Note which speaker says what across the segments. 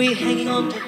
Speaker 1: straight.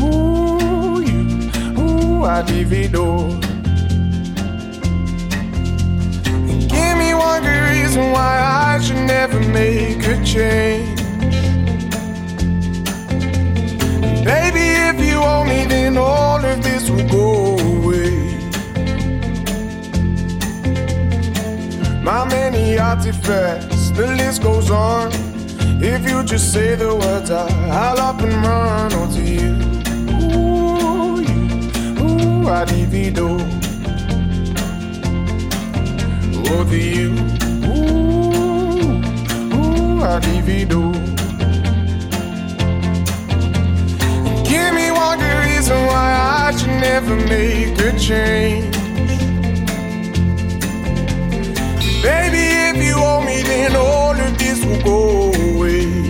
Speaker 2: ooh, you, ooh, I divido. Give me one good reason why I should never make a change. Baby, if you want me, then all of this will go away. My many artifacts, the list goes on. If you just say the words, I, I'll up and run onto you adivido. With oh, you, ooh, ooh, I adivido. Give me one good reason why I should never make a change. Baby, if you
Speaker 3: owe me, then all of this will go away.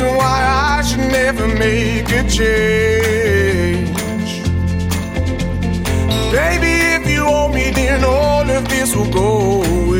Speaker 3: reason why I should never make
Speaker 1: a change. Baby, if you owe me, then all of this will go away.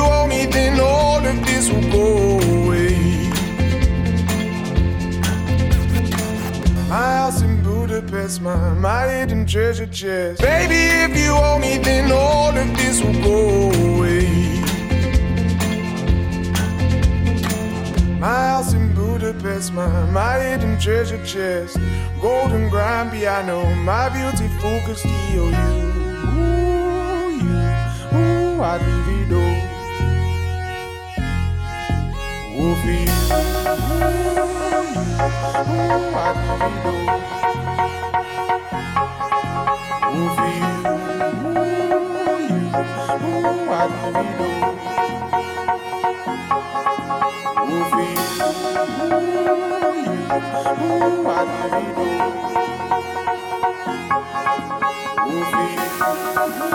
Speaker 1: You owe me, then all of this will go away. My house in Budapest, my, my hidden treasure chest. Baby, if you owe me,
Speaker 3: then all
Speaker 1: of this will go
Speaker 3: away.
Speaker 1: My house in
Speaker 3: Budapest, my, my hidden treasure chest. Golden grand piano, my beautiful Castillo,
Speaker 4: you. Ooh, you. Ooh, I'd leave it all. You. Ooh. Ooh, for you.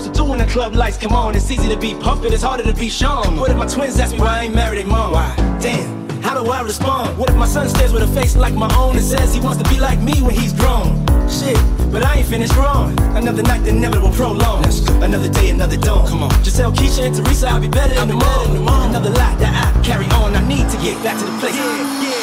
Speaker 4: supposed to do when the club lights come on? It's easy to be pumped, it's harder to be shown. What if my twins ask me why I ain't married their mom? Why? Damn. How do I respond? What if my son stares with a face like my own and says he wants to be like me when he's grown? Shit, but I ain't finished wrong. Another night that never will prolong. Another day, another dawn. Come on. Just tell Keisha and Teresa I'll be better in the morning. Another life that I carry on. I need to get back to the place. Yeah, yeah.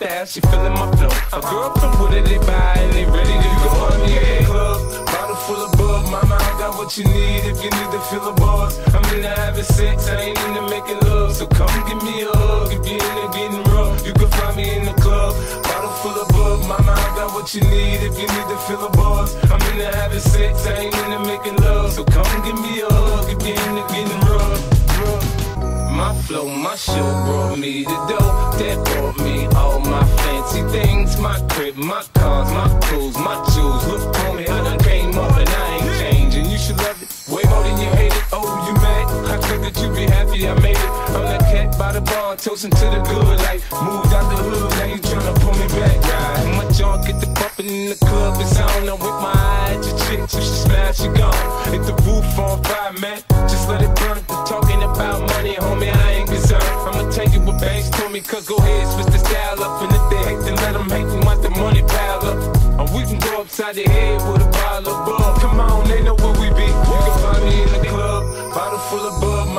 Speaker 5: Style, she feeling my flow. A girl from Wooded, they buy, and they ready to go. the in the club, bottle full of bub. Mama, I got what you need if you need to fill a buzz. I'm into having sex, I ain't into making love. So come give me a hug if you're into getting rough. You can find me in the club, bottle full of bub. Mama, I got what you need if you need to fill a buzz. I'm into having sex, I ain't into making love. So come give me a hug if you're into getting rough. My flow, my show brought me the dough that brought me all my fancy things. My crib, my cars, my clothes, my jewels. Look, homie, I done came up and I ain't changing. You should love it way more than you hate it. Oh, you mad? That you be happy I made it. I'm that cat by the bar, toasting to the good life. Moved out the hood, now you tryna pull me back, right? My junk get the bumping in the club, it's on. I'm with my eye at your chick, so she smash, she gone. Hit the roof on fire, man. Just let it burn. The talking about money, homie, I ain't concerned. I'ma tell you what banks told me, cause go ahead, switch the style up. And if they hate, then let them hate, and watch the money pile up. Or we can go upside the head with a bottle of bug. Come on, they know where we be. You can find me in the club, bottle full of bug.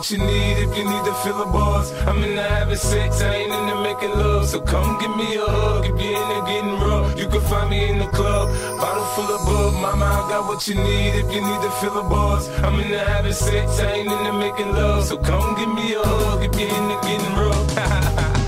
Speaker 5: What you need if you need to fill a buzz. I'm in the having sex, I ain't into making love. So come give me a hug if you're into getting rough. You can find me in the club, bottle full of bug. Mama, I got what you need if you need to fill a buzz. I'm in the having sex, I ain't into making love. So come give me a hug if you're into getting rough.